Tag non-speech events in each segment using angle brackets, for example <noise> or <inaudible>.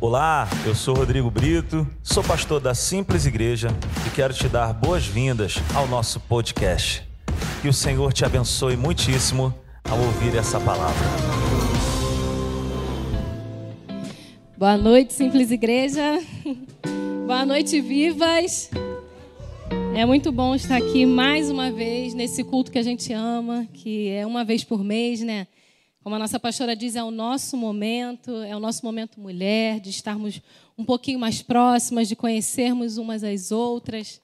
Olá, eu sou Rodrigo Brito, sou pastor da Simples Igreja e quero te dar boas-vindas ao nosso podcast. Que o Senhor te abençoe muitíssimo ao ouvir essa palavra. Boa noite, Simples Igreja. Boa noite, vivas. É muito bom estar aqui mais uma vez nesse culto que a gente ama, que é uma vez por mês, né? Como a nossa pastora diz, é o nosso momento, é o nosso momento mulher, de estarmos um pouquinho mais próximas, de conhecermos umas às outras.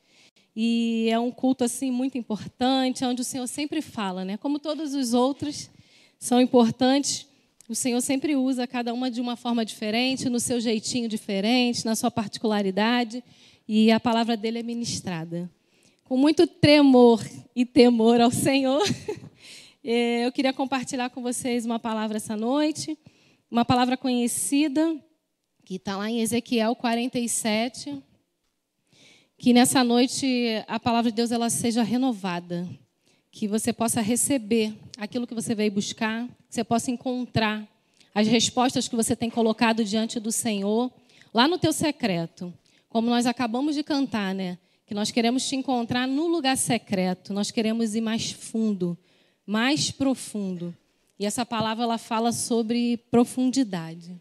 E é um culto assim muito importante, onde o Senhor sempre fala, né? Como todos os outros são importantes, o Senhor sempre usa cada uma de uma forma diferente, no seu jeitinho diferente, na sua particularidade, e a palavra dele é ministrada. Com muito tremor e temor ao Senhor, <laughs> eu queria compartilhar com vocês uma palavra essa noite, uma palavra conhecida, que está lá em Ezequiel 47. Que nessa noite a palavra de Deus ela seja renovada, que você possa receber aquilo que você veio buscar, que você possa encontrar as respostas que você tem colocado diante do Senhor, lá no teu secreto. Como nós acabamos de cantar, né? Que nós queremos te encontrar no lugar secreto, nós queremos ir mais fundo mais profundo. E essa palavra ela fala sobre profundidade.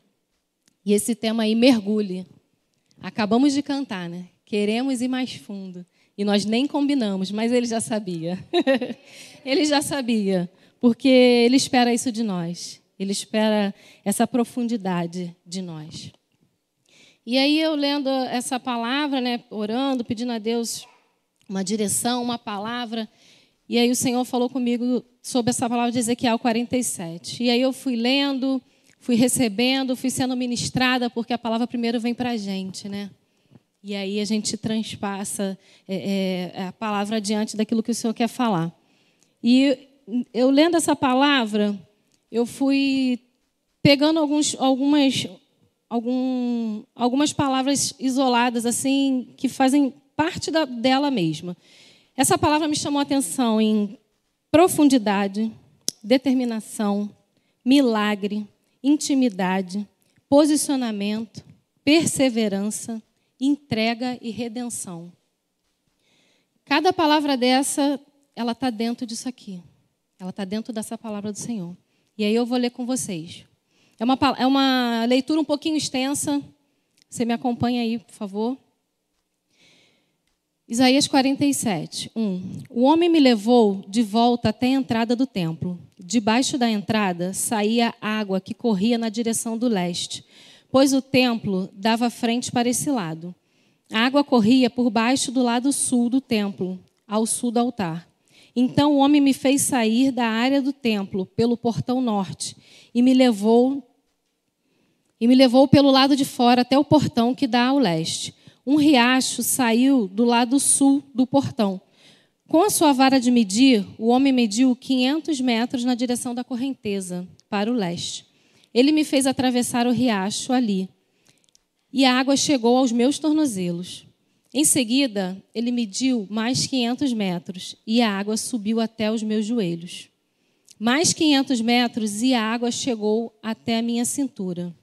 E esse tema aí mergulhe. Acabamos de cantar, né? Queremos ir mais fundo. E nós nem combinamos, mas ele já sabia. <laughs> ele já sabia, porque ele espera isso de nós. Ele espera essa profundidade de nós. E aí eu lendo essa palavra, né, orando, pedindo a Deus uma direção, uma palavra, e aí o Senhor falou comigo sobre essa palavra de Ezequiel 47. E aí eu fui lendo, fui recebendo, fui sendo ministrada, porque a palavra primeiro vem para a gente, né? E aí a gente transpassa é, é, a palavra diante daquilo que o Senhor quer falar. E eu lendo essa palavra, eu fui pegando alguns, algumas, algum, algumas palavras isoladas, assim, que fazem parte da, dela mesma. Essa palavra me chamou a atenção em profundidade, determinação, milagre, intimidade, posicionamento, perseverança, entrega e redenção. Cada palavra dessa, ela está dentro disso aqui. Ela está dentro dessa palavra do Senhor. E aí eu vou ler com vocês. É uma, é uma leitura um pouquinho extensa. Você me acompanha aí, por favor. Isaías 47, 1. O homem me levou de volta até a entrada do templo. Debaixo da entrada saía água que corria na direção do leste, pois o templo dava frente para esse lado. A água corria por baixo do lado sul do templo, ao sul do altar. Então o homem me fez sair da área do templo pelo portão norte e me levou e me levou pelo lado de fora até o portão que dá ao leste um riacho saiu do lado sul do portão. Com a sua vara de medir, o homem mediu 500 metros na direção da correnteza, para o leste. Ele me fez atravessar o riacho ali, e a água chegou aos meus tornozelos. Em seguida, ele mediu mais 500 metros, e a água subiu até os meus joelhos. Mais 500 metros, e a água chegou até a minha cintura.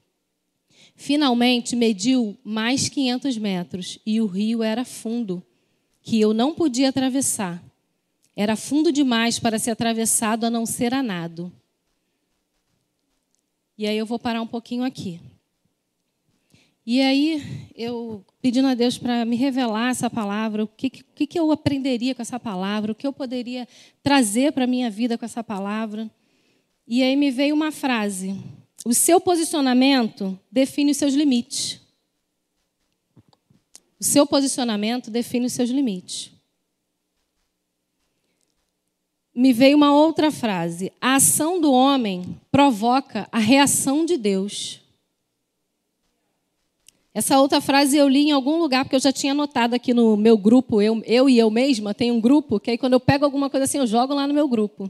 Finalmente mediu mais 500 metros e o rio era fundo, que eu não podia atravessar. Era fundo demais para ser atravessado a não ser a nado. E aí eu vou parar um pouquinho aqui. E aí eu pedindo a Deus para me revelar essa palavra, o que, que, que eu aprenderia com essa palavra, o que eu poderia trazer para a minha vida com essa palavra. E aí me veio uma frase o seu posicionamento define os seus limites. O seu posicionamento define os seus limites. Me veio uma outra frase: a ação do homem provoca a reação de Deus. Essa outra frase eu li em algum lugar, porque eu já tinha anotado aqui no meu grupo, eu, eu e eu mesma, tem um grupo, que aí quando eu pego alguma coisa assim, eu jogo lá no meu grupo.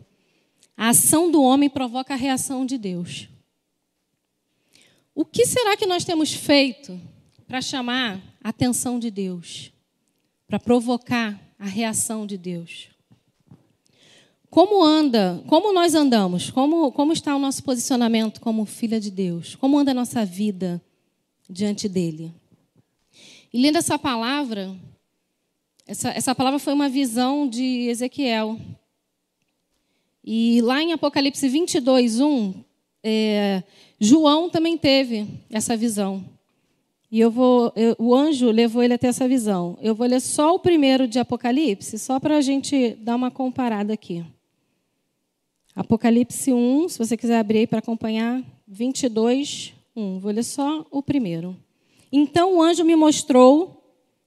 A ação do homem provoca a reação de Deus. O que será que nós temos feito para chamar a atenção de Deus? Para provocar a reação de Deus? Como anda, como nós andamos? Como, como está o nosso posicionamento como filha de Deus? Como anda a nossa vida diante dele. E lendo essa palavra, essa, essa palavra foi uma visão de Ezequiel. E lá em Apocalipse 22, 1, é, João também teve essa visão. E eu vou, eu, o anjo levou ele até essa visão. Eu vou ler só o primeiro de Apocalipse, só para a gente dar uma comparada aqui. Apocalipse 1, se você quiser abrir aí para acompanhar, 22, 1. Vou ler só o primeiro. Então o anjo me mostrou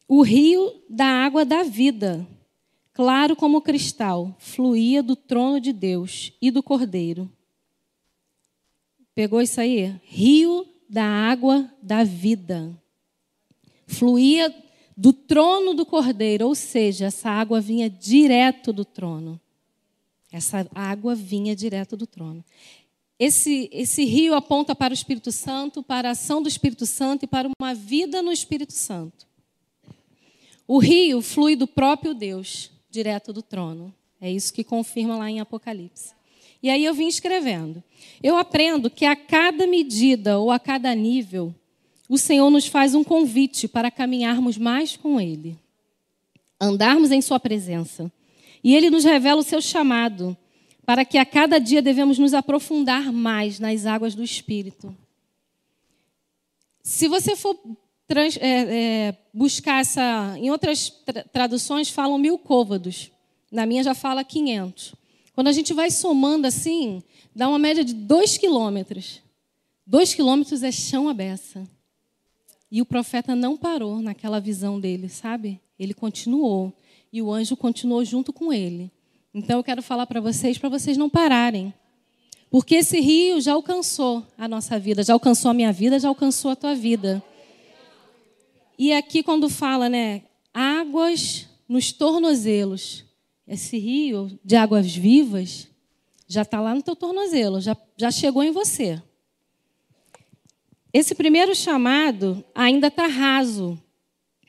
o rio da água da vida, claro como cristal, fluía do trono de Deus e do Cordeiro. Pegou isso aí? Rio da água da vida. Fluía do trono do Cordeiro, ou seja, essa água vinha direto do trono. Essa água vinha direto do trono. Esse, esse rio aponta para o Espírito Santo, para a ação do Espírito Santo e para uma vida no Espírito Santo. O rio flui do próprio Deus, direto do trono. É isso que confirma lá em Apocalipse. E aí eu vim escrevendo. Eu aprendo que a cada medida ou a cada nível, o Senhor nos faz um convite para caminharmos mais com Ele, andarmos em Sua presença e ele nos revela o seu chamado, para que a cada dia devemos nos aprofundar mais nas águas do Espírito. Se você for trans, é, é, buscar essa. Em outras tra traduções falam mil côvados, na minha já fala 500. Quando a gente vai somando assim, dá uma média de dois quilômetros. Dois quilômetros é chão à beça. E o profeta não parou naquela visão dele, sabe? Ele continuou e o anjo continuou junto com ele. Então eu quero falar para vocês, para vocês não pararem. Porque esse rio já alcançou a nossa vida, já alcançou a minha vida, já alcançou a tua vida. E aqui quando fala, né, águas nos tornozelos, esse rio de águas vivas já está lá no teu tornozelo, já, já chegou em você. Esse primeiro chamado ainda está raso,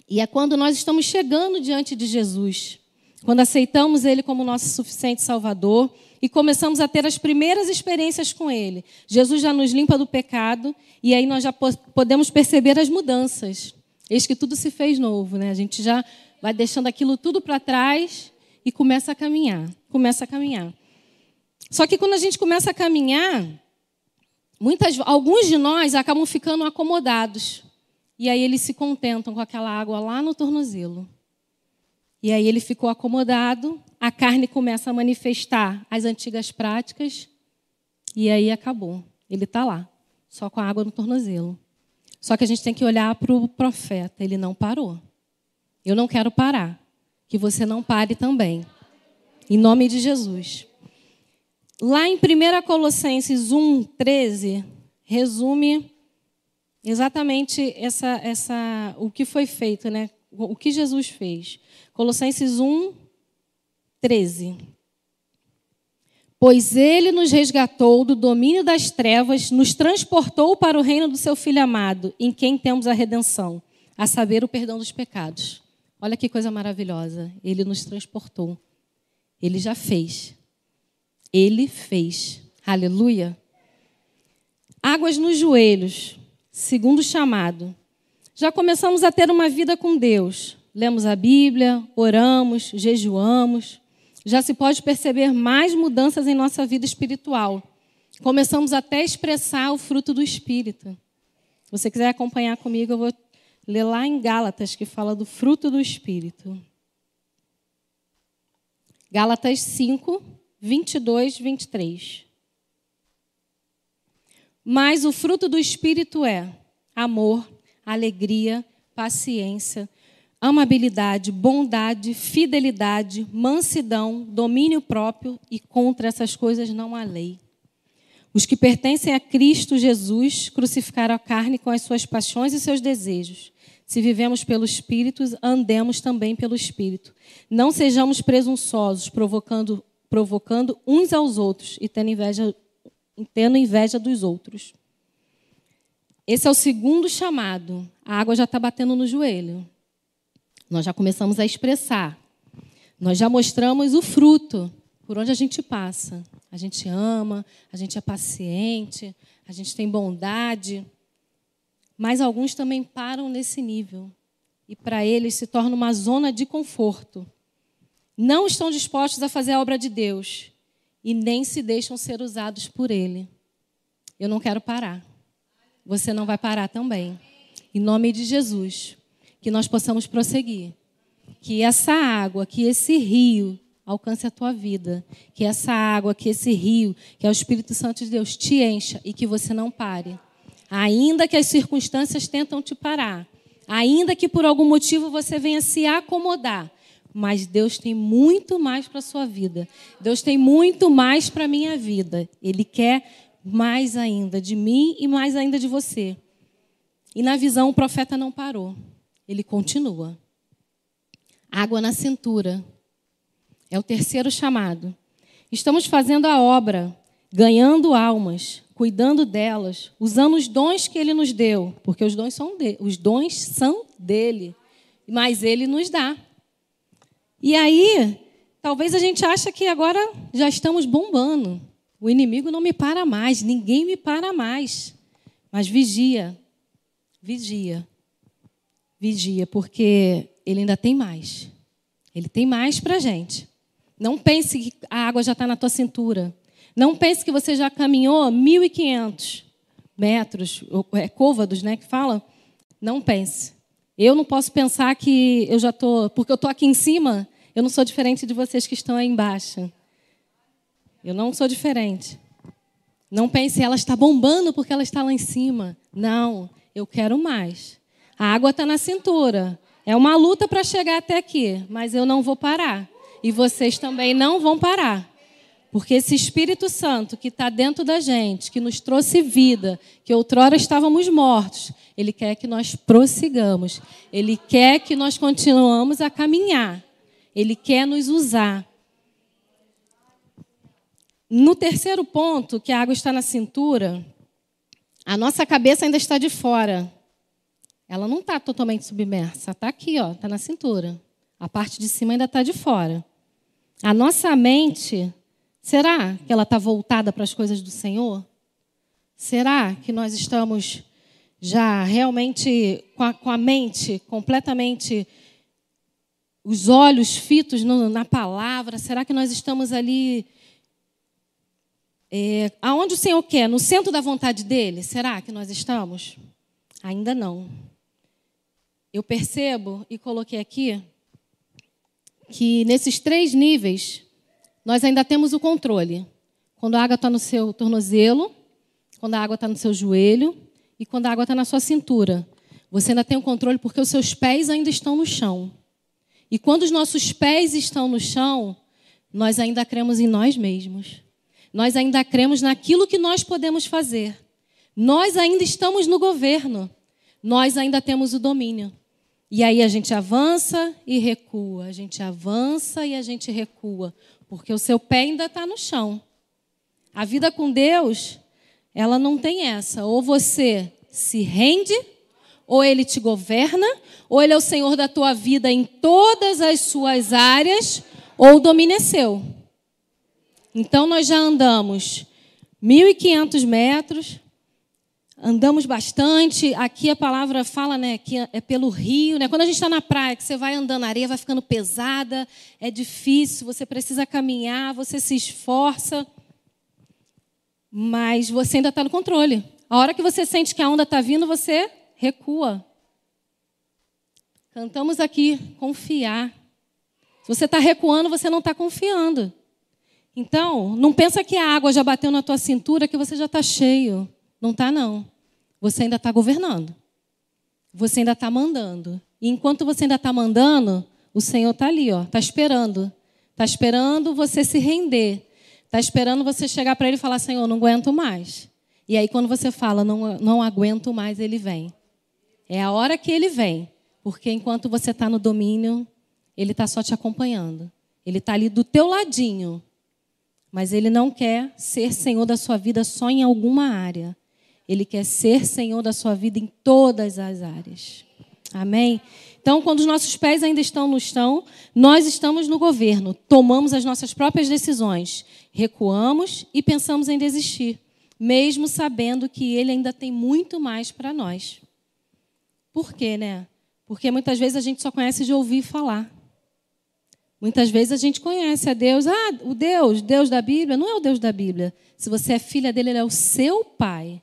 e é quando nós estamos chegando diante de Jesus, quando aceitamos Ele como nosso suficiente Salvador e começamos a ter as primeiras experiências com Ele. Jesus já nos limpa do pecado e aí nós já podemos perceber as mudanças. Eis que tudo se fez novo, né? A gente já vai deixando aquilo tudo para trás e começa a caminhar, começa a caminhar. Só que quando a gente começa a caminhar, muitas, alguns de nós acabam ficando acomodados. E aí eles se contentam com aquela água lá no tornozelo. E aí ele ficou acomodado, a carne começa a manifestar as antigas práticas, e aí acabou. Ele está lá, só com a água no tornozelo. Só que a gente tem que olhar para o profeta, ele não parou. Eu não quero parar. Que você não pare também. Em nome de Jesus. Lá em 1 Colossenses 1, 13, resume exatamente essa, essa, o que foi feito, né? o que Jesus fez. Colossenses 1, 13. Pois ele nos resgatou do domínio das trevas, nos transportou para o reino do seu Filho amado, em quem temos a redenção, a saber, o perdão dos pecados. Olha que coisa maravilhosa. Ele nos transportou. Ele já fez. Ele fez. Aleluia. Águas nos joelhos segundo chamado. Já começamos a ter uma vida com Deus. Lemos a Bíblia, oramos, jejuamos. Já se pode perceber mais mudanças em nossa vida espiritual. Começamos até a expressar o fruto do Espírito. Se você quiser acompanhar comigo, eu vou ler lá em Gálatas, que fala do fruto do Espírito. Gálatas 5, 22, 23. Mas o fruto do Espírito é amor, alegria, paciência, amabilidade, bondade, fidelidade, mansidão, domínio próprio e contra essas coisas não há lei. Os que pertencem a Cristo Jesus crucificaram a carne com as suas paixões e seus desejos. Se vivemos pelo Espírito, andemos também pelo Espírito. Não sejamos presunçosos, provocando, provocando uns aos outros e tendo inveja tendo inveja dos outros. Esse é o segundo chamado. A água já está batendo no joelho. Nós já começamos a expressar. Nós já mostramos o fruto por onde a gente passa. A gente ama, a gente é paciente, a gente tem bondade. Mas alguns também param nesse nível. E para eles se torna uma zona de conforto. Não estão dispostos a fazer a obra de Deus e nem se deixam ser usados por Ele. Eu não quero parar. Você não vai parar também. Em nome de Jesus, que nós possamos prosseguir. Que essa água, que esse rio alcance a tua vida. Que essa água, que esse rio, que é o Espírito Santo de Deus, te encha e que você não pare. Ainda que as circunstâncias tentam te parar, ainda que por algum motivo você venha se acomodar, mas Deus tem muito mais para a sua vida. Deus tem muito mais para a minha vida. Ele quer mais ainda de mim e mais ainda de você. E na visão, o profeta não parou. Ele continua. Água na cintura. É o terceiro chamado. Estamos fazendo a obra, ganhando almas, cuidando delas, usando os dons que ele nos deu, porque os dons são, de, os dons são dele, mas ele nos dá. E aí, talvez a gente ache que agora já estamos bombando. O inimigo não me para mais, ninguém me para mais. Mas vigia, vigia, vigia, porque ele ainda tem mais. Ele tem mais para a gente. Não pense que a água já está na tua cintura. Não pense que você já caminhou 1.500 metros, é côvados, né, que fala. Não pense. Eu não posso pensar que eu já estou, porque eu estou aqui em cima, eu não sou diferente de vocês que estão aí embaixo. Eu não sou diferente. Não pense, ela está bombando porque ela está lá em cima. Não, eu quero mais. A água está na cintura. É uma luta para chegar até aqui, mas eu não vou parar. E vocês também não vão parar. Porque esse Espírito Santo que está dentro da gente, que nos trouxe vida, que outrora estávamos mortos, ele quer que nós prossigamos. Ele quer que nós continuamos a caminhar. Ele quer nos usar. No terceiro ponto, que a água está na cintura, a nossa cabeça ainda está de fora. Ela não está totalmente submersa. Está aqui, ó, está na cintura. A parte de cima ainda está de fora. A nossa mente Será que ela está voltada para as coisas do Senhor? Será que nós estamos já realmente com a, com a mente completamente, os olhos fitos no, na palavra? Será que nós estamos ali é, aonde o Senhor quer? No centro da vontade dele? Será que nós estamos? Ainda não. Eu percebo e coloquei aqui que nesses três níveis nós ainda temos o controle. Quando a água está no seu tornozelo, quando a água está no seu joelho e quando a água está na sua cintura. Você ainda tem o controle porque os seus pés ainda estão no chão. E quando os nossos pés estão no chão, nós ainda cremos em nós mesmos. Nós ainda cremos naquilo que nós podemos fazer. Nós ainda estamos no governo. Nós ainda temos o domínio. E aí a gente avança e recua, a gente avança e a gente recua porque o seu pé ainda está no chão. A vida com Deus, ela não tem essa. Ou você se rende, ou ele te governa, ou ele é o Senhor da tua vida em todas as suas áreas, ou o domínio é seu. Então nós já andamos 1.500 metros, andamos bastante. Aqui a palavra fala, né, que é pelo rio, né? Quando a gente está na praia, que você vai andando na areia, vai ficando pesada, é difícil, você precisa caminhar, você se esforça, mas você ainda está no controle. A hora que você sente que a onda está vindo, você recua. Cantamos aqui, confiar. Se você está recuando, você não está confiando. Então, não pensa que a água já bateu na tua cintura, que você já está cheio. Não está, não. Você ainda está governando. Você ainda está mandando. E enquanto você ainda está mandando, o Senhor está ali, ó, está esperando. Está esperando você se render. Está esperando você chegar para Ele e falar: Senhor, não aguento mais. E aí, quando você fala, não, não aguento mais, Ele vem. É a hora que Ele vem. Porque enquanto você está no domínio, Ele está só te acompanhando. Ele está ali do teu ladinho. Mas Ele não quer ser Senhor da sua vida só em alguma área. Ele quer ser Senhor da sua vida em todas as áreas. Amém? Então, quando os nossos pés ainda estão no chão, nós estamos no governo, tomamos as nossas próprias decisões, recuamos e pensamos em desistir, mesmo sabendo que Ele ainda tem muito mais para nós. Por quê, né? Porque muitas vezes a gente só conhece de ouvir falar. Muitas vezes a gente conhece a Deus, ah, o Deus, Deus da Bíblia, não é o Deus da Bíblia. Se você é filha dele, ele é o seu pai.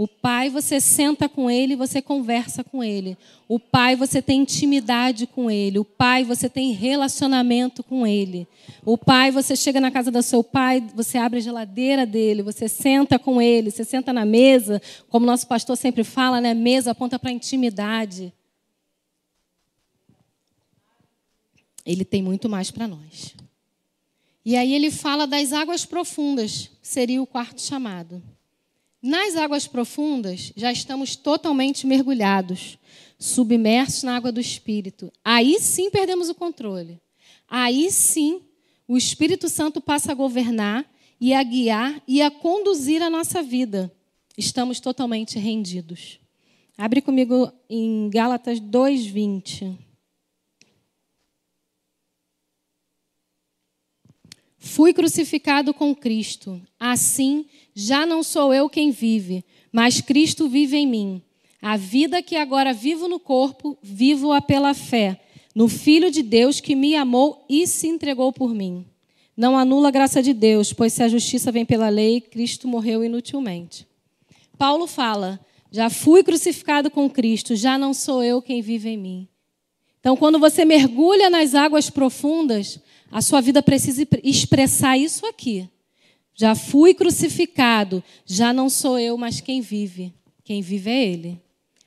O pai, você senta com ele, você conversa com ele. O pai, você tem intimidade com ele. O pai, você tem relacionamento com ele. O pai, você chega na casa do seu pai, você abre a geladeira dele, você senta com ele, você senta na mesa, como nosso pastor sempre fala, né? Mesa aponta para intimidade. Ele tem muito mais para nós. E aí ele fala das águas profundas, seria o quarto chamado. Nas águas profundas, já estamos totalmente mergulhados, submersos na água do Espírito. Aí sim perdemos o controle. Aí sim o Espírito Santo passa a governar e a guiar e a conduzir a nossa vida. Estamos totalmente rendidos. Abre comigo em Gálatas 2:20. Fui crucificado com Cristo. Assim, já não sou eu quem vive, mas Cristo vive em mim. A vida que agora vivo no corpo, vivo-a pela fé, no Filho de Deus que me amou e se entregou por mim. Não anula a graça de Deus, pois se a justiça vem pela lei, Cristo morreu inutilmente. Paulo fala: já fui crucificado com Cristo, já não sou eu quem vive em mim. Então, quando você mergulha nas águas profundas, a sua vida precisa expressar isso aqui. Já fui crucificado, já não sou eu, mas quem vive. Quem vive é Ele.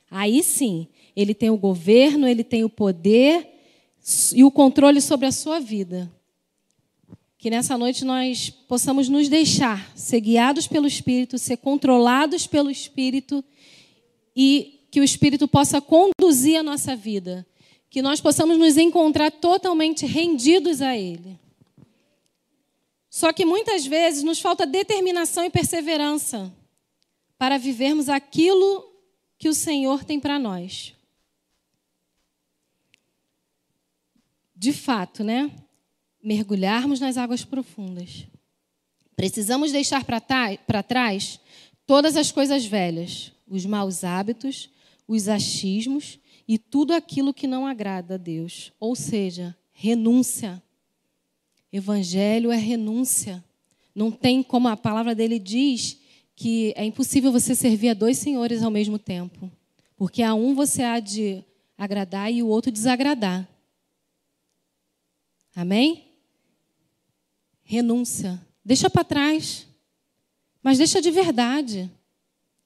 Aí sim, Ele tem o governo, Ele tem o poder e o controle sobre a sua vida. Que nessa noite nós possamos nos deixar ser guiados pelo Espírito, ser controlados pelo Espírito e que o Espírito possa conduzir a nossa vida. Que nós possamos nos encontrar totalmente rendidos a Ele. Só que muitas vezes nos falta determinação e perseverança para vivermos aquilo que o Senhor tem para nós. De fato, né? Mergulharmos nas águas profundas. Precisamos deixar para trás todas as coisas velhas, os maus hábitos, os achismos e tudo aquilo que não agrada a Deus. Ou seja, renúncia. Evangelho é renúncia. Não tem como a palavra dele diz que é impossível você servir a dois senhores ao mesmo tempo. Porque a um você há de agradar e o outro desagradar. Amém? Renúncia. Deixa para trás. Mas deixa de verdade.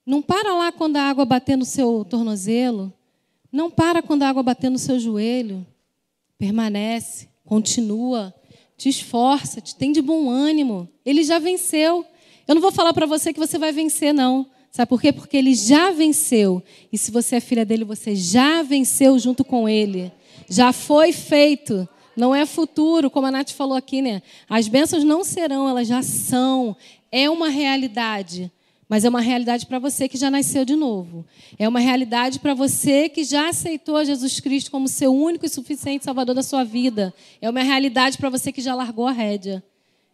Não para lá quando a água bater no seu tornozelo. Não para quando a água bater no seu joelho. Permanece, continua, te esforça, te tem de bom ânimo. Ele já venceu. Eu não vou falar para você que você vai vencer, não. Sabe por quê? Porque ele já venceu. E se você é filha dele, você já venceu junto com ele. Já foi feito. Não é futuro, como a Nath falou aqui, né? As bênçãos não serão, elas já são. É uma realidade. Mas é uma realidade para você que já nasceu de novo. É uma realidade para você que já aceitou Jesus Cristo como seu único e suficiente Salvador da sua vida. É uma realidade para você que já largou a rédea.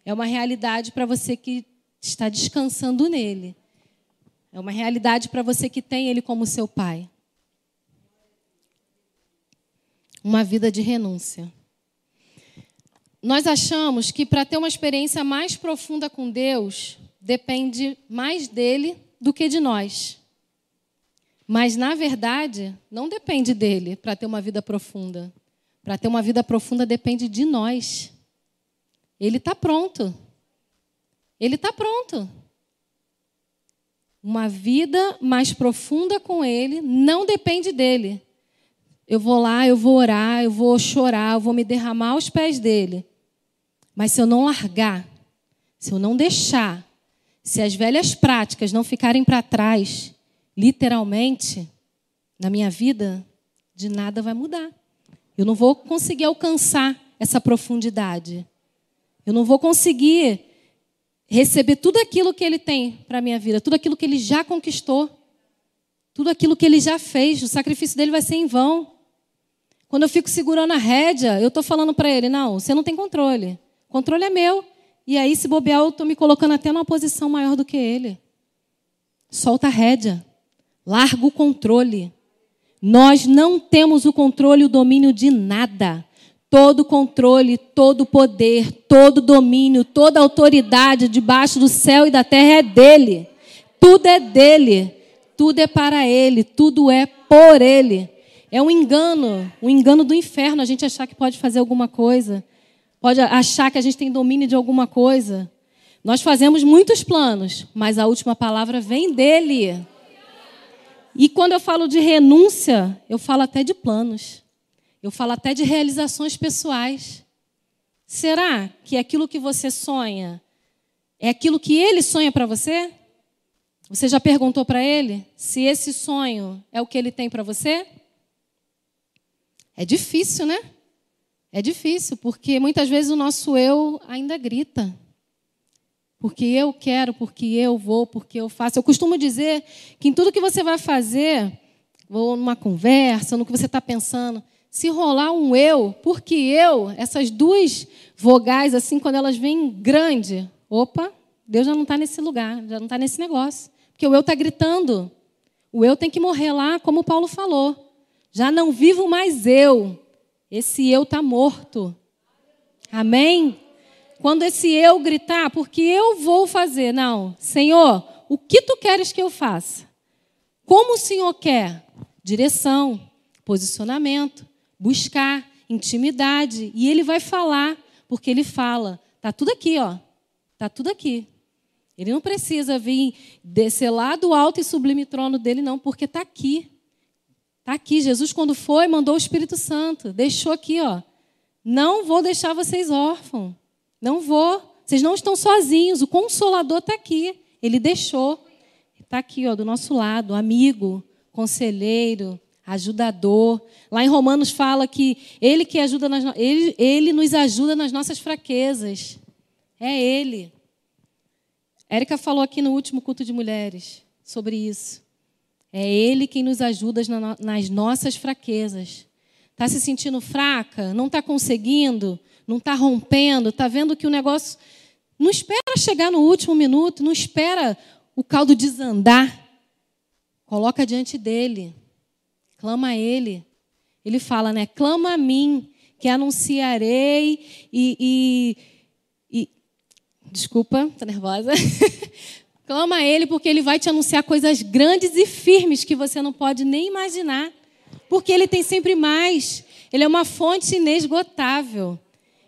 É uma realidade para você que está descansando nele. É uma realidade para você que tem ele como seu pai. Uma vida de renúncia. Nós achamos que para ter uma experiência mais profunda com Deus, depende mais dele do que de nós. Mas, na verdade, não depende dele para ter uma vida profunda. Para ter uma vida profunda depende de nós. Ele está pronto. Ele está pronto. Uma vida mais profunda com ele não depende dele. Eu vou lá, eu vou orar, eu vou chorar, eu vou me derramar aos pés dele. Mas se eu não largar, se eu não deixar, se as velhas práticas não ficarem para trás, literalmente, na minha vida, de nada vai mudar. Eu não vou conseguir alcançar essa profundidade. Eu não vou conseguir receber tudo aquilo que ele tem para a minha vida, tudo aquilo que ele já conquistou, tudo aquilo que ele já fez. O sacrifício dele vai ser em vão. Quando eu fico segurando a rédea, eu estou falando para ele: não, você não tem controle. O controle é meu. E aí, se bobear, eu estou me colocando até numa posição maior do que ele. Solta a rédea. Larga o controle. Nós não temos o controle e o domínio de nada. Todo controle, todo poder, todo domínio, toda autoridade debaixo do céu e da terra é dele. Tudo é dele. Tudo é para ele. Tudo é por ele. É um engano, um engano do inferno a gente achar que pode fazer alguma coisa, pode achar que a gente tem domínio de alguma coisa. Nós fazemos muitos planos, mas a última palavra vem dele. E quando eu falo de renúncia, eu falo até de planos. Eu falo até de realizações pessoais. Será que aquilo que você sonha é aquilo que ele sonha para você? Você já perguntou para ele se esse sonho é o que ele tem para você? É difícil, né? É difícil, porque muitas vezes o nosso eu ainda grita. Porque eu quero, porque eu vou, porque eu faço. Eu costumo dizer que em tudo que você vai fazer, ou numa conversa, no que você está pensando, se rolar um eu, porque eu, essas duas vogais, assim, quando elas vêm grande, opa, Deus já não está nesse lugar, já não está nesse negócio. Porque o eu está gritando. O eu tem que morrer lá, como Paulo falou. Já não vivo mais eu. Esse eu está morto. Amém? Quando esse eu gritar, porque eu vou fazer. Não, Senhor, o que tu queres que eu faça? Como o Senhor quer? Direção, posicionamento, buscar, intimidade. E ele vai falar, porque ele fala. Está tudo aqui, ó. Está tudo aqui. Ele não precisa vir descer lá do alto e sublime trono dele, não, porque está aqui. Está aqui. Jesus, quando foi, mandou o Espírito Santo. Deixou aqui, ó. Não vou deixar vocês órfãos. Não vou. Vocês não estão sozinhos. O Consolador está aqui. Ele deixou. Está aqui, ó, do nosso lado. Amigo, conselheiro, ajudador. Lá em Romanos fala que ele que ajuda nas, ele, ele nos ajuda nas nossas fraquezas. É ele. Érica falou aqui no último culto de mulheres sobre isso. É Ele quem nos ajuda nas nossas fraquezas. Está se sentindo fraca? Não está conseguindo? Não está rompendo? Está vendo que o negócio. Não espera chegar no último minuto, não espera o caldo desandar. Coloca diante dele. Clama a ele. Ele fala, né? Clama a mim, que anunciarei e. e, e... Desculpa, estou nervosa. <laughs> Clama a Ele, porque Ele vai te anunciar coisas grandes e firmes que você não pode nem imaginar. Porque Ele tem sempre mais. Ele é uma fonte inesgotável.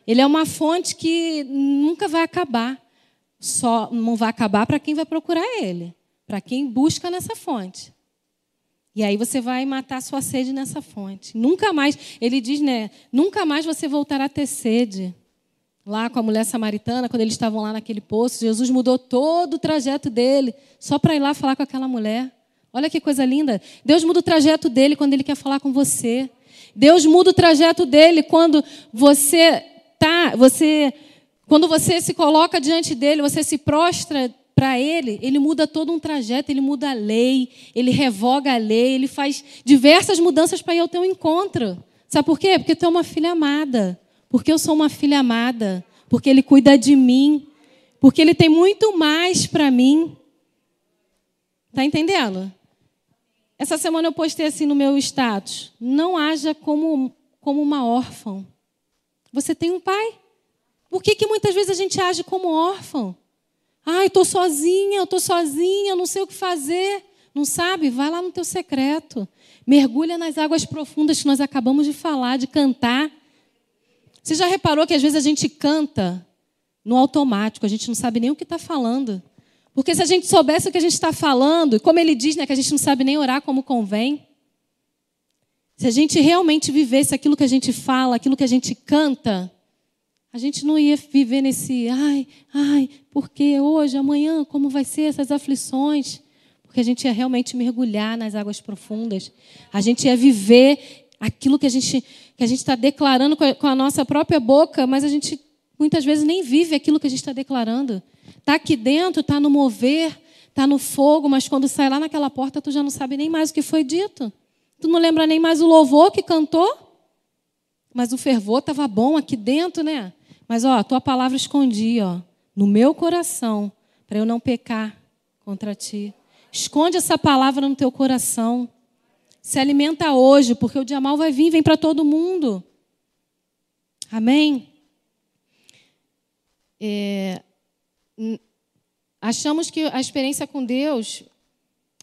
Ele é uma fonte que nunca vai acabar. Só não vai acabar para quem vai procurar Ele, para quem busca nessa fonte. E aí você vai matar sua sede nessa fonte. Nunca mais, ele diz, né? Nunca mais você voltará a ter sede lá com a mulher samaritana, quando eles estavam lá naquele poço, Jesus mudou todo o trajeto dele, só para ir lá falar com aquela mulher. Olha que coisa linda. Deus muda o trajeto dele quando ele quer falar com você. Deus muda o trajeto dele quando você tá, você quando você se coloca diante dele, você se prostra para ele, ele muda todo um trajeto, ele muda a lei, ele revoga a lei, ele faz diversas mudanças para ir ao teu encontro. Sabe por quê? Porque tu é uma filha amada. Porque eu sou uma filha amada, porque Ele cuida de mim, porque Ele tem muito mais para mim. Está entendendo? Essa semana eu postei assim no meu status: não haja como, como uma órfã. Você tem um pai. Por que, que muitas vezes a gente age como órfão? Ai, estou sozinha, eu estou sozinha, não sei o que fazer. Não sabe? Vai lá no teu secreto. Mergulha nas águas profundas que nós acabamos de falar, de cantar. Você já reparou que às vezes a gente canta no automático, a gente não sabe nem o que está falando. Porque se a gente soubesse o que a gente está falando, como ele diz, né, que a gente não sabe nem orar como convém. Se a gente realmente vivesse aquilo que a gente fala, aquilo que a gente canta, a gente não ia viver nesse, ai, ai, porque hoje, amanhã, como vai ser essas aflições? Porque a gente ia realmente mergulhar nas águas profundas. A gente ia viver aquilo que a gente que a gente está declarando com a, nossa própria boca, mas a gente muitas vezes nem vive aquilo que a gente está declarando. Está aqui dentro, está no mover, está no fogo, mas quando sai lá naquela porta, tu já não sabe nem mais o que foi dito. Tu não lembra nem mais o louvor que cantou? Mas o fervor estava bom aqui dentro, né? Mas ó, a tua palavra escondi, ó, no meu coração, para eu não pecar contra ti. Esconde essa palavra no teu coração. Se alimenta hoje, porque o dia mal vai vir, vem para todo mundo. Amém? É, achamos que a experiência com Deus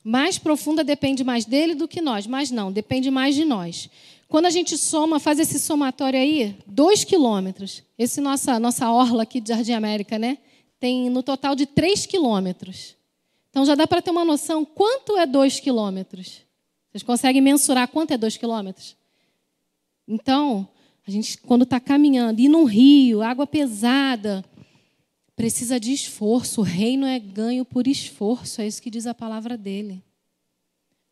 mais profunda depende mais dele do que nós, mas não, depende mais de nós. Quando a gente soma, faz esse somatório aí, dois quilômetros. Esse nossa nossa orla aqui de Jardim América, né? Tem no total de três quilômetros. Então já dá para ter uma noção quanto é dois quilômetros. Vocês conseguem mensurar quanto é dois quilômetros? Então, a gente, quando está caminhando, ir num rio, água pesada, precisa de esforço. O reino é ganho por esforço, é isso que diz a palavra dele.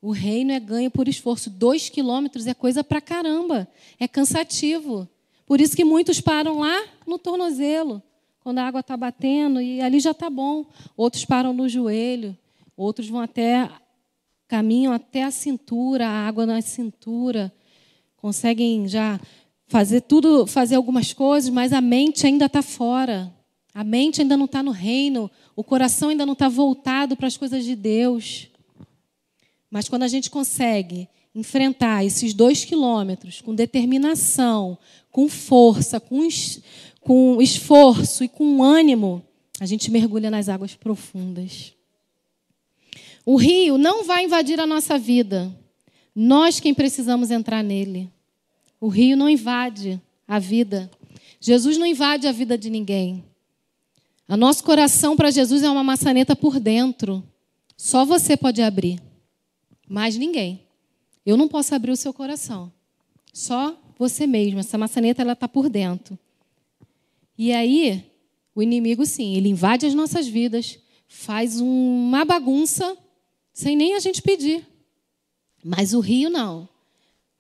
O reino é ganho por esforço. Dois quilômetros é coisa pra caramba. É cansativo. Por isso que muitos param lá no tornozelo, quando a água está batendo, e ali já está bom. Outros param no joelho, outros vão até, caminham até a cintura, a água na cintura. Conseguem já fazer tudo, fazer algumas coisas, mas a mente ainda está fora. A mente ainda não está no reino, o coração ainda não está voltado para as coisas de Deus. Mas quando a gente consegue enfrentar esses dois quilômetros com determinação, com força, com, com esforço e com ânimo, a gente mergulha nas águas profundas. O rio não vai invadir a nossa vida. Nós quem precisamos entrar nele. O rio não invade a vida. Jesus não invade a vida de ninguém. O nosso coração para Jesus é uma maçaneta por dentro. Só você pode abrir. Mais ninguém. Eu não posso abrir o seu coração. Só você mesmo. Essa maçaneta ela está por dentro. E aí, o inimigo, sim, ele invade as nossas vidas, faz uma bagunça sem nem a gente pedir. Mas o rio não.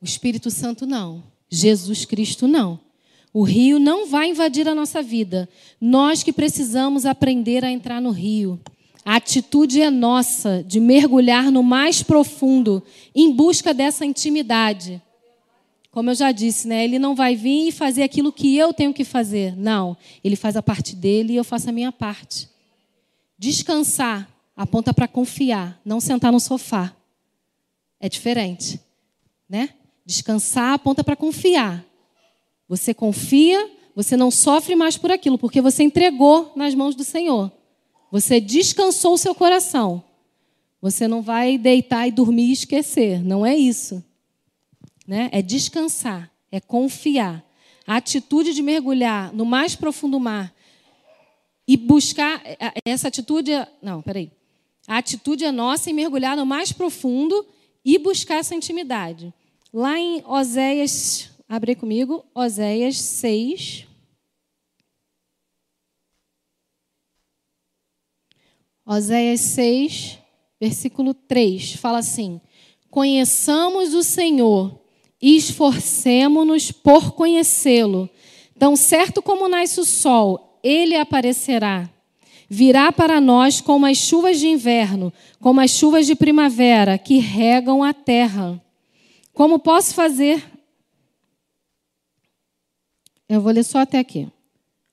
O Espírito Santo não. Jesus Cristo não. O rio não vai invadir a nossa vida. Nós que precisamos aprender a entrar no rio. A atitude é nossa de mergulhar no mais profundo em busca dessa intimidade. Como eu já disse, né? Ele não vai vir e fazer aquilo que eu tenho que fazer. Não. Ele faz a parte dele e eu faço a minha parte. Descansar aponta para confiar, não sentar no sofá. É diferente, né? Descansar aponta para confiar. Você confia, você não sofre mais por aquilo, porque você entregou nas mãos do Senhor. Você descansou o seu coração. Você não vai deitar e dormir e esquecer. Não é isso. Né? É descansar, é confiar. A atitude de mergulhar no mais profundo mar e buscar essa atitude. É, não, peraí. A atitude é nossa em mergulhar no mais profundo e buscar essa intimidade. Lá em Oséias, abre comigo, Oséias 6. Oséias 6, versículo 3, fala assim: Conheçamos o Senhor e esforcemo-nos por conhecê-lo. Tão certo como nasce o sol, ele aparecerá. Virá para nós como as chuvas de inverno, como as chuvas de primavera que regam a terra. Como posso fazer? Eu vou ler só até aqui.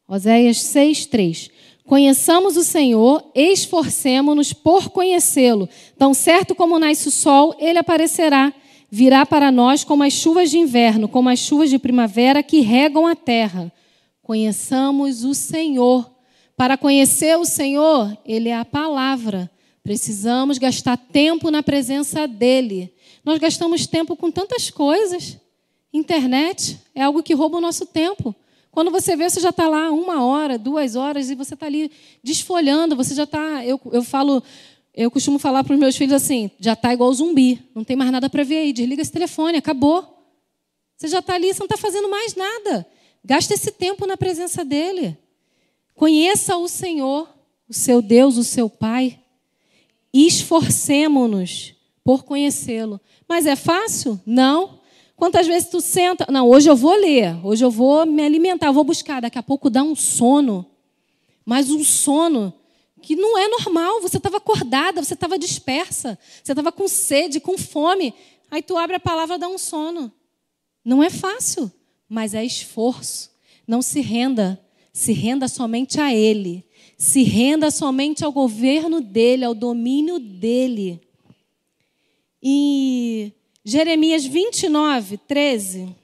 Oséias 6, 3. Conheçamos o Senhor, esforcemo-nos por conhecê-lo. Tão certo como nasce o sol, ele aparecerá. Virá para nós como as chuvas de inverno, como as chuvas de primavera que regam a terra. Conheçamos o Senhor. Para conhecer o Senhor, ele é a palavra. Precisamos gastar tempo na presença dele. Nós gastamos tempo com tantas coisas. Internet é algo que rouba o nosso tempo. Quando você vê, você já está lá uma hora, duas horas, e você está ali desfolhando, você já está. Eu, eu falo, eu costumo falar para os meus filhos assim: já está igual zumbi, não tem mais nada para ver aí, desliga esse telefone, acabou. Você já está ali, você não está fazendo mais nada. Gasta esse tempo na presença dele. Conheça o Senhor, o seu Deus, o seu Pai. Esforcemo-nos por conhecê-lo. Mas é fácil? Não. Quantas vezes tu senta? Não, hoje eu vou ler, hoje eu vou me alimentar, vou buscar. Daqui a pouco dá um sono, mas um sono que não é normal. Você estava acordada, você estava dispersa, você estava com sede, com fome. Aí tu abre a palavra dá um sono. Não é fácil, mas é esforço. Não se renda, se renda somente a Ele. Se renda somente ao governo dele, ao domínio dele. E Jeremias 29, 13.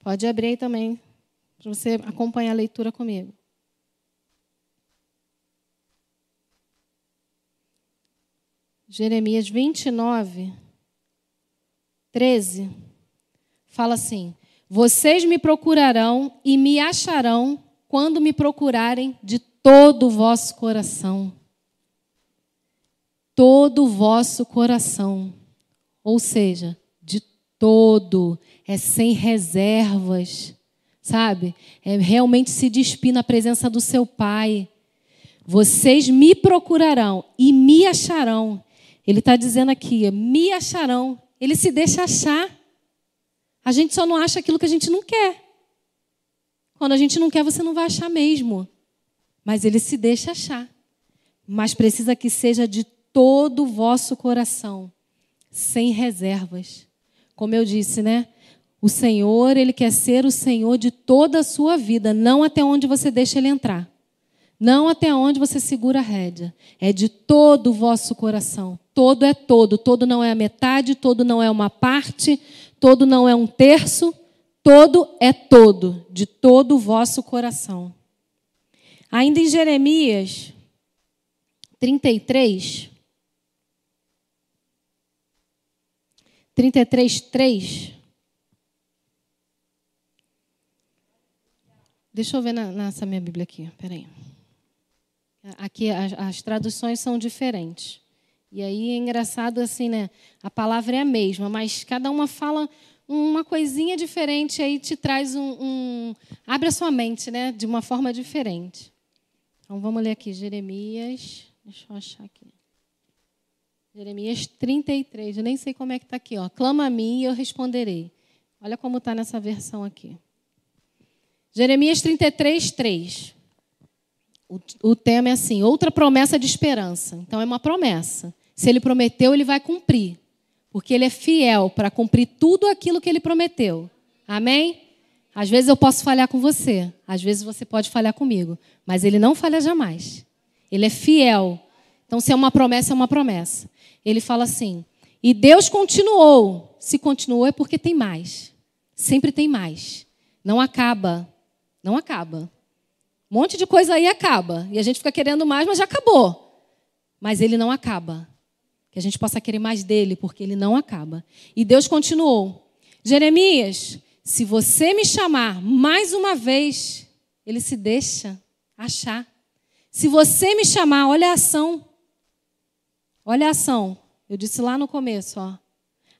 Pode abrir aí também, para você acompanhar a leitura comigo. Jeremias 29, 13, fala assim: Vocês me procurarão e me acharão quando me procurarem de todo o vosso coração. Todo o vosso coração. Ou seja, de todo, é sem reservas, sabe? É realmente se despir na presença do seu Pai. Vocês me procurarão e me acharão. Ele está dizendo aqui, me acharão. Ele se deixa achar. A gente só não acha aquilo que a gente não quer. Quando a gente não quer, você não vai achar mesmo. Mas ele se deixa achar. Mas precisa que seja de todo o vosso coração, sem reservas. Como eu disse, né? O Senhor, ele quer ser o Senhor de toda a sua vida, não até onde você deixa ele entrar. Não até onde você segura a rédea. É de todo o vosso coração. Todo é todo. Todo não é a metade, todo não é uma parte, todo não é um terço. Todo é todo, de todo o vosso coração. Ainda em Jeremias 33, 33, 3. Deixa eu ver na, nessa minha Bíblia aqui, peraí. Aqui as, as, traduções são diferentes. E aí é engraçado assim, né? A palavra é a mesma, mas cada uma fala uma coisinha diferente, aí te traz um, um abre a sua mente, né? De uma forma diferente. Então vamos ler aqui Jeremias. Deixa eu achar aqui. Jeremias 33. Eu nem sei como é que está aqui. Ó. Clama a mim e eu responderei. Olha como está nessa versão aqui. Jeremias 33, 3. O, o tema é assim: outra promessa de esperança. Então é uma promessa. Se ele prometeu, ele vai cumprir. Porque ele é fiel para cumprir tudo aquilo que ele prometeu. Amém? Às vezes eu posso falhar com você, às vezes você pode falhar comigo, mas ele não falha jamais. Ele é fiel. Então, se é uma promessa, é uma promessa. Ele fala assim: e Deus continuou. Se continuou é porque tem mais. Sempre tem mais. Não acaba. Não acaba. Um monte de coisa aí acaba. E a gente fica querendo mais, mas já acabou. Mas ele não acaba. Que a gente possa querer mais dele, porque ele não acaba. E Deus continuou. Jeremias, se você me chamar mais uma vez, ele se deixa achar. Se você me chamar, olha a ação. Olha a ação. Eu disse lá no começo, ó.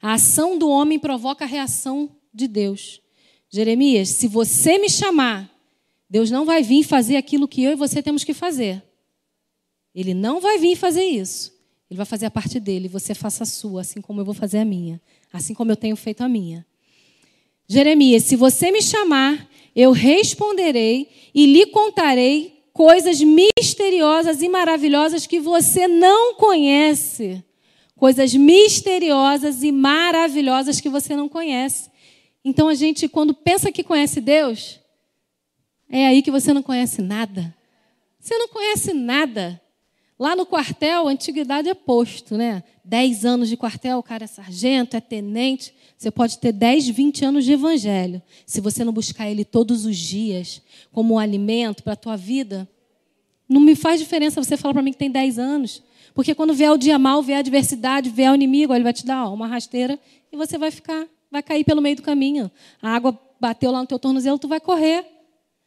A ação do homem provoca a reação de Deus. Jeremias, se você me chamar, Deus não vai vir fazer aquilo que eu e você temos que fazer. Ele não vai vir fazer isso. Ele vai fazer a parte dele, você faça a sua, assim como eu vou fazer a minha, assim como eu tenho feito a minha. Jeremias, se você me chamar, eu responderei e lhe contarei coisas misteriosas e maravilhosas que você não conhece. Coisas misteriosas e maravilhosas que você não conhece. Então a gente, quando pensa que conhece Deus, é aí que você não conhece nada. Você não conhece nada. Lá no quartel, a antiguidade é posto, né? Dez anos de quartel, o cara é sargento, é tenente. Você pode ter 10, 20 anos de evangelho. Se você não buscar ele todos os dias como um alimento para a tua vida, não me faz diferença você falar para mim que tem 10 anos. Porque quando vier o dia mal, vier a adversidade, vier o inimigo, ele vai te dar ó, uma rasteira e você vai ficar, vai cair pelo meio do caminho. A água bateu lá no teu tornozelo, tu vai correr.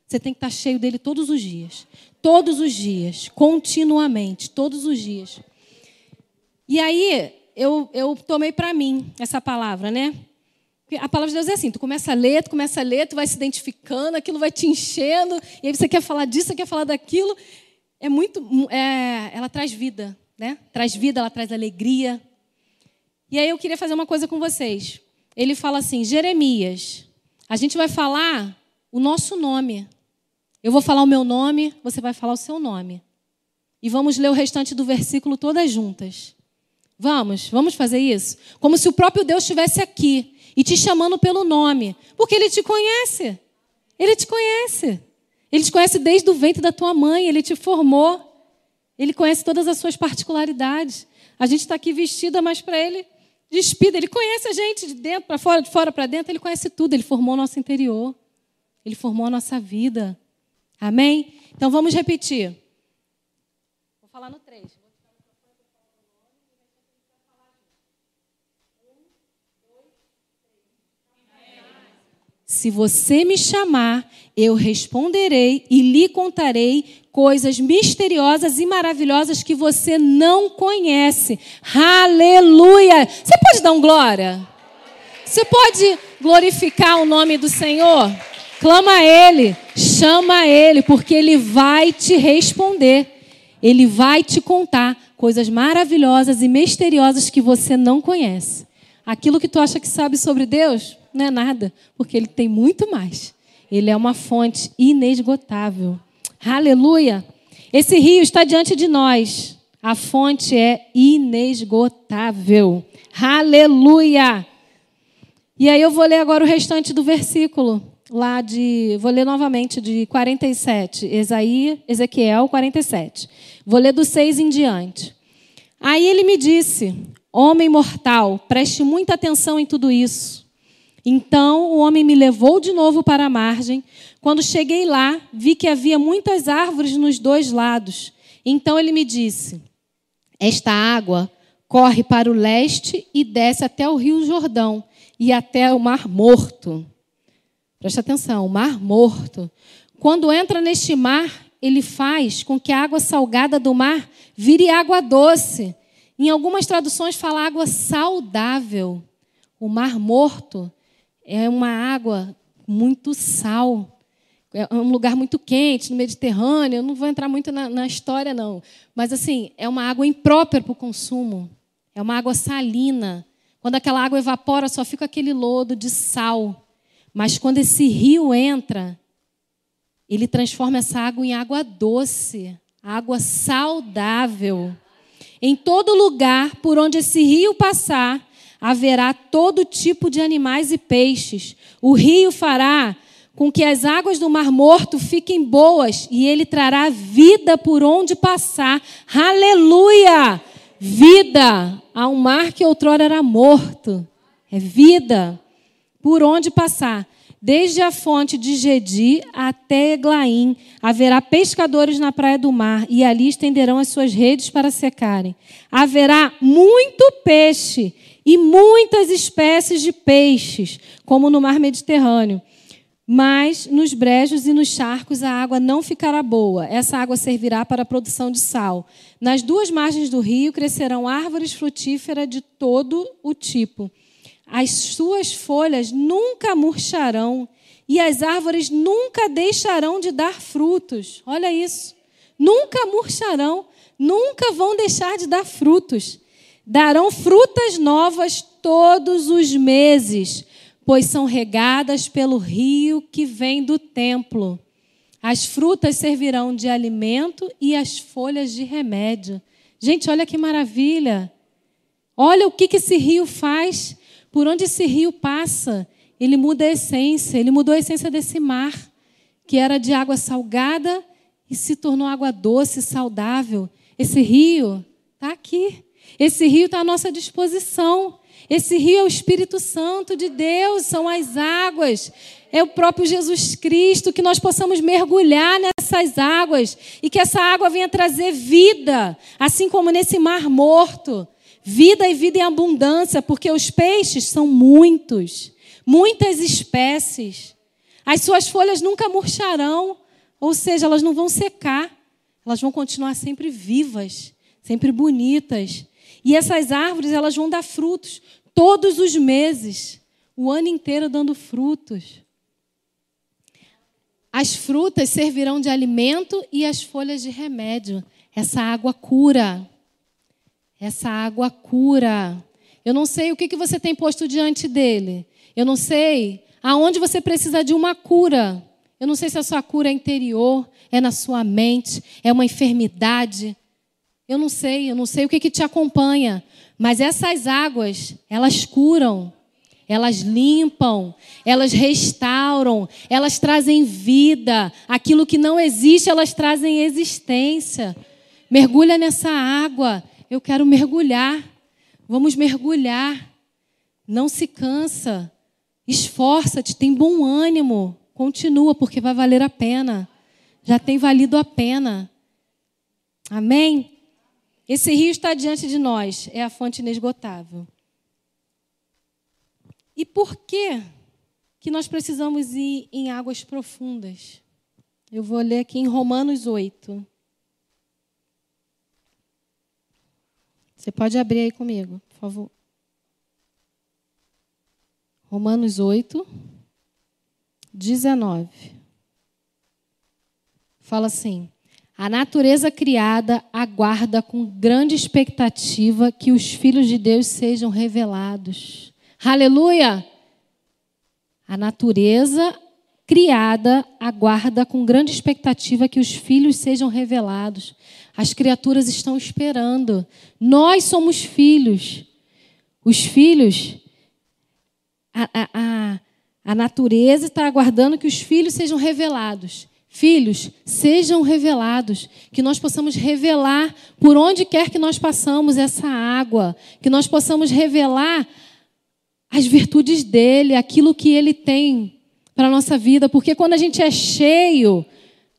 Você tem que estar cheio dele todos os dias. Todos os dias, continuamente, todos os dias. E aí, eu, eu tomei para mim essa palavra, né? A palavra de Deus é assim: tu começa a ler, tu começa a ler, tu vai se identificando, aquilo vai te enchendo, e aí você quer falar disso, você quer falar daquilo. É muito. É, ela traz vida, né? Traz vida, ela traz alegria. E aí eu queria fazer uma coisa com vocês. Ele fala assim: Jeremias, a gente vai falar o nosso nome. Eu vou falar o meu nome, você vai falar o seu nome. E vamos ler o restante do versículo todas juntas. Vamos, vamos fazer isso? Como se o próprio Deus estivesse aqui e te chamando pelo nome, porque ele te conhece. Ele te conhece. Ele te conhece desde o ventre da tua mãe, ele te formou. Ele conhece todas as suas particularidades. A gente está aqui vestida, mas para ele, despida. Ele conhece a gente de dentro para fora, de fora para dentro. Ele conhece tudo. Ele formou o nosso interior. Ele formou a nossa vida. Amém? Então vamos repetir. Vou falar no 3. Se você me chamar, eu responderei e lhe contarei coisas misteriosas e maravilhosas que você não conhece. Aleluia! Você pode dar um glória? Você pode glorificar o nome do Senhor? Clama a Ele, chama Ele, porque Ele vai te responder. Ele vai te contar coisas maravilhosas e misteriosas que você não conhece. Aquilo que tu acha que sabe sobre Deus, não é nada, porque ele tem muito mais. Ele é uma fonte inesgotável. Aleluia! Esse rio está diante de nós. A fonte é inesgotável. Aleluia! E aí eu vou ler agora o restante do versículo, lá de, vou ler novamente de 47, Esaí, Ezequiel 47. Vou ler do 6 em diante. Aí ele me disse: Homem mortal, preste muita atenção em tudo isso. Então o homem me levou de novo para a margem. Quando cheguei lá, vi que havia muitas árvores nos dois lados. Então ele me disse: Esta água corre para o leste e desce até o rio Jordão e até o Mar Morto. Preste atenção, o Mar Morto. Quando entra neste mar, ele faz com que a água salgada do mar vire água doce. Em algumas traduções fala água saudável. O Mar Morto é uma água muito sal. É um lugar muito quente, no Mediterrâneo. Eu não vou entrar muito na, na história, não. Mas, assim, é uma água imprópria para o consumo. É uma água salina. Quando aquela água evapora, só fica aquele lodo de sal. Mas quando esse rio entra, ele transforma essa água em água doce, água saudável. Em todo lugar por onde esse rio passar, haverá todo tipo de animais e peixes. O rio fará com que as águas do Mar Morto fiquem boas e ele trará vida por onde passar. Aleluia! Vida a um mar que outrora era morto. É vida por onde passar. Desde a fonte de Gedi até Eglaim haverá pescadores na praia do mar, e ali estenderão as suas redes para secarem. Haverá muito peixe e muitas espécies de peixes, como no mar Mediterrâneo. Mas nos brejos e nos charcos a água não ficará boa. Essa água servirá para a produção de sal. Nas duas margens do rio crescerão árvores frutíferas de todo o tipo. As suas folhas nunca murcharão e as árvores nunca deixarão de dar frutos. Olha isso. Nunca murcharão, nunca vão deixar de dar frutos. Darão frutas novas todos os meses, pois são regadas pelo rio que vem do templo. As frutas servirão de alimento e as folhas de remédio. Gente, olha que maravilha! Olha o que, que esse rio faz, por onde esse rio passa. Ele muda a essência, ele mudou a essência desse mar, que era de água salgada e se tornou água doce, saudável. Esse rio está aqui. Esse rio está à nossa disposição. Esse rio é o Espírito Santo de Deus, são as águas. É o próprio Jesus Cristo, que nós possamos mergulhar nessas águas e que essa água venha trazer vida, assim como nesse mar morto. Vida e vida em abundância, porque os peixes são muitos, muitas espécies. As suas folhas nunca murcharão, ou seja, elas não vão secar, elas vão continuar sempre vivas, sempre bonitas. E essas árvores, elas vão dar frutos todos os meses, o ano inteiro dando frutos. As frutas servirão de alimento e as folhas de remédio. Essa água cura. Essa água cura. Eu não sei o que, você tem posto diante dele. Eu não sei aonde você precisa de uma cura. Eu não sei se a sua cura é interior, é na sua mente, é uma enfermidade. Eu não sei, eu não sei o que, que te acompanha, mas essas águas, elas curam, elas limpam, elas restauram, elas trazem vida. Aquilo que não existe, elas trazem existência. Mergulha nessa água. Eu quero mergulhar. Vamos mergulhar. Não se cansa. Esforça-te, tem bom ânimo. Continua, porque vai valer a pena. Já tem valido a pena. Amém? Esse rio está diante de nós, é a fonte inesgotável. E por que que nós precisamos ir em águas profundas? Eu vou ler aqui em Romanos 8. Você pode abrir aí comigo, por favor. Romanos 8, 19. Fala assim: A natureza criada aguarda com grande expectativa que os filhos de Deus sejam revelados. Aleluia! A natureza criada aguarda com grande expectativa que os filhos sejam revelados. As criaturas estão esperando. Nós somos filhos. Os filhos a, a, a natureza está aguardando que os filhos sejam revelados. Filhos, sejam revelados, que nós possamos revelar por onde quer que nós passamos essa água, que nós possamos revelar as virtudes dele, aquilo que ele tem para a nossa vida, porque quando a gente é cheio,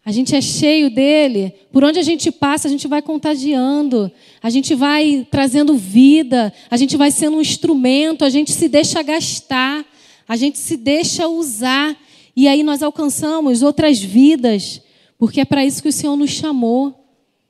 a gente é cheio dele, por onde a gente passa, a gente vai contagiando, a gente vai trazendo vida, a gente vai sendo um instrumento, a gente se deixa gastar, a gente se deixa usar, e aí nós alcançamos outras vidas, porque é para isso que o Senhor nos chamou.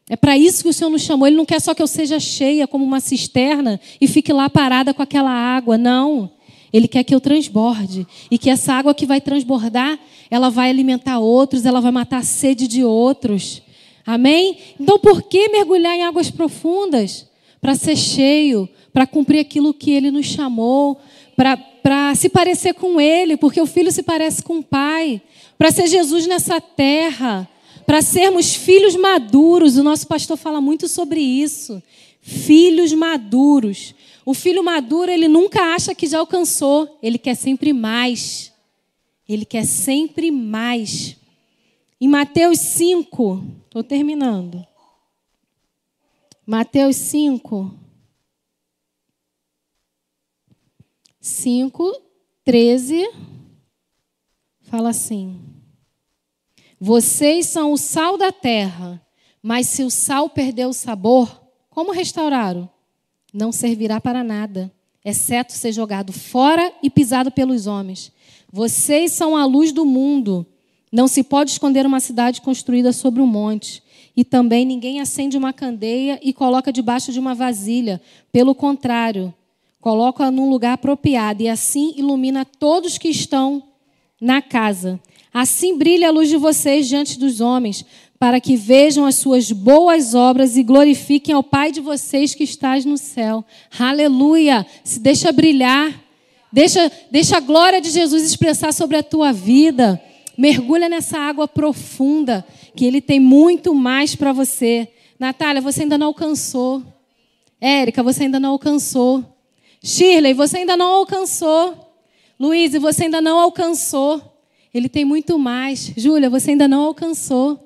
É para isso que o Senhor nos chamou. Ele não quer só que eu seja cheia como uma cisterna e fique lá parada com aquela água. Não. Ele quer que eu transborde. E que essa água que vai transbordar, ela vai alimentar outros, ela vai matar a sede de outros. Amém? Então, por que mergulhar em águas profundas? Para ser cheio, para cumprir aquilo que ele nos chamou, para se parecer com ele, porque o filho se parece com o pai, para ser Jesus nessa terra, para sermos filhos maduros. O nosso pastor fala muito sobre isso. Filhos maduros. O filho maduro, ele nunca acha que já alcançou, ele quer sempre mais. Ele quer sempre mais. Em Mateus 5, estou terminando. Mateus 5, 5, 13, fala assim: Vocês são o sal da terra, mas se o sal perder o sabor, como restauraram? Não servirá para nada, exceto ser jogado fora e pisado pelos homens. Vocês são a luz do mundo. Não se pode esconder uma cidade construída sobre um monte. E também ninguém acende uma candeia e coloca debaixo de uma vasilha. Pelo contrário, coloca num lugar apropriado e assim ilumina todos que estão na casa. Assim brilha a luz de vocês diante dos homens, para que vejam as suas boas obras e glorifiquem ao Pai de vocês que estás no céu. Aleluia! Se deixa brilhar. Deixa, deixa a glória de Jesus expressar sobre a tua vida. Mergulha nessa água profunda, que Ele tem muito mais para você. Natália, você ainda não alcançou. Érica, você ainda não alcançou. Shirley, você ainda não alcançou. Luiz, você ainda não alcançou. Ele tem muito mais. Júlia, você ainda não alcançou.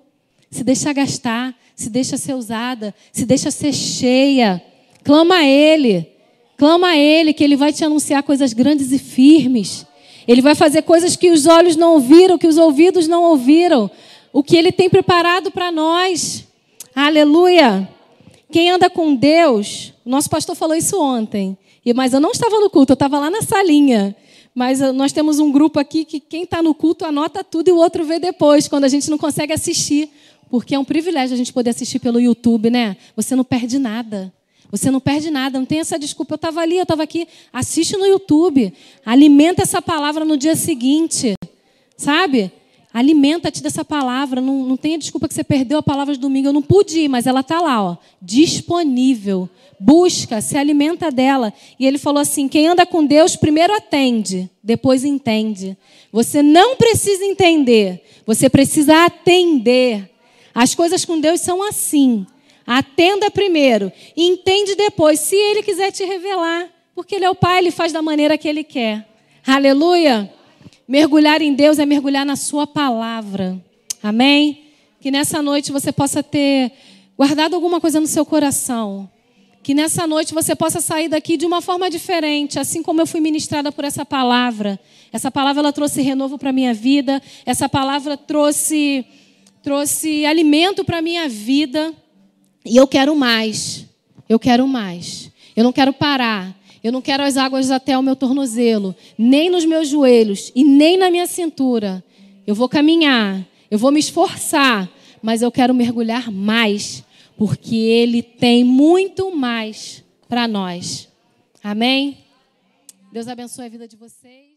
Se deixa gastar, se deixa ser usada, se deixa ser cheia. Clama a Ele. Clama a Ele que Ele vai te anunciar coisas grandes e firmes. Ele vai fazer coisas que os olhos não ouviram, que os ouvidos não ouviram. O que Ele tem preparado para nós. Aleluia. Quem anda com Deus, nosso pastor falou isso ontem, mas eu não estava no culto, eu estava lá na salinha. Mas ah, nós temos um grupo aqui que quem está no culto anota tudo e o outro vê depois, quando a gente não consegue assistir. Porque é um privilégio a gente poder assistir pelo YouTube, né? Você não perde nada. Você não perde nada, não tem essa desculpa. Eu estava ali, eu estava aqui. Assiste no YouTube. Alimenta essa palavra no dia seguinte. Sabe? Alimenta-te dessa palavra. Não, não tenha desculpa que você perdeu a palavra de domingo. Eu não pude ir, mas ela está lá, ó, disponível. Busca, se alimenta dela. E ele falou assim: quem anda com Deus primeiro atende, depois entende. Você não precisa entender, você precisa atender. As coisas com Deus são assim. Atenda primeiro e entende depois, se ele quiser te revelar. Porque ele é o Pai, ele faz da maneira que ele quer. Aleluia! Mergulhar em Deus é mergulhar na Sua palavra. Amém? Que nessa noite você possa ter guardado alguma coisa no seu coração Que nessa noite você possa sair daqui de uma forma diferente, assim como eu fui ministrada por essa palavra. Essa palavra ela trouxe renovo para minha vida, essa palavra trouxe trouxe alimento para minha vida, e eu quero mais. Eu quero mais. Eu não quero parar. Eu não quero as águas até o meu tornozelo, nem nos meus joelhos e nem na minha cintura. Eu vou caminhar, eu vou me esforçar, mas eu quero mergulhar mais, porque Ele tem muito mais para nós. Amém? Deus abençoe a vida de vocês.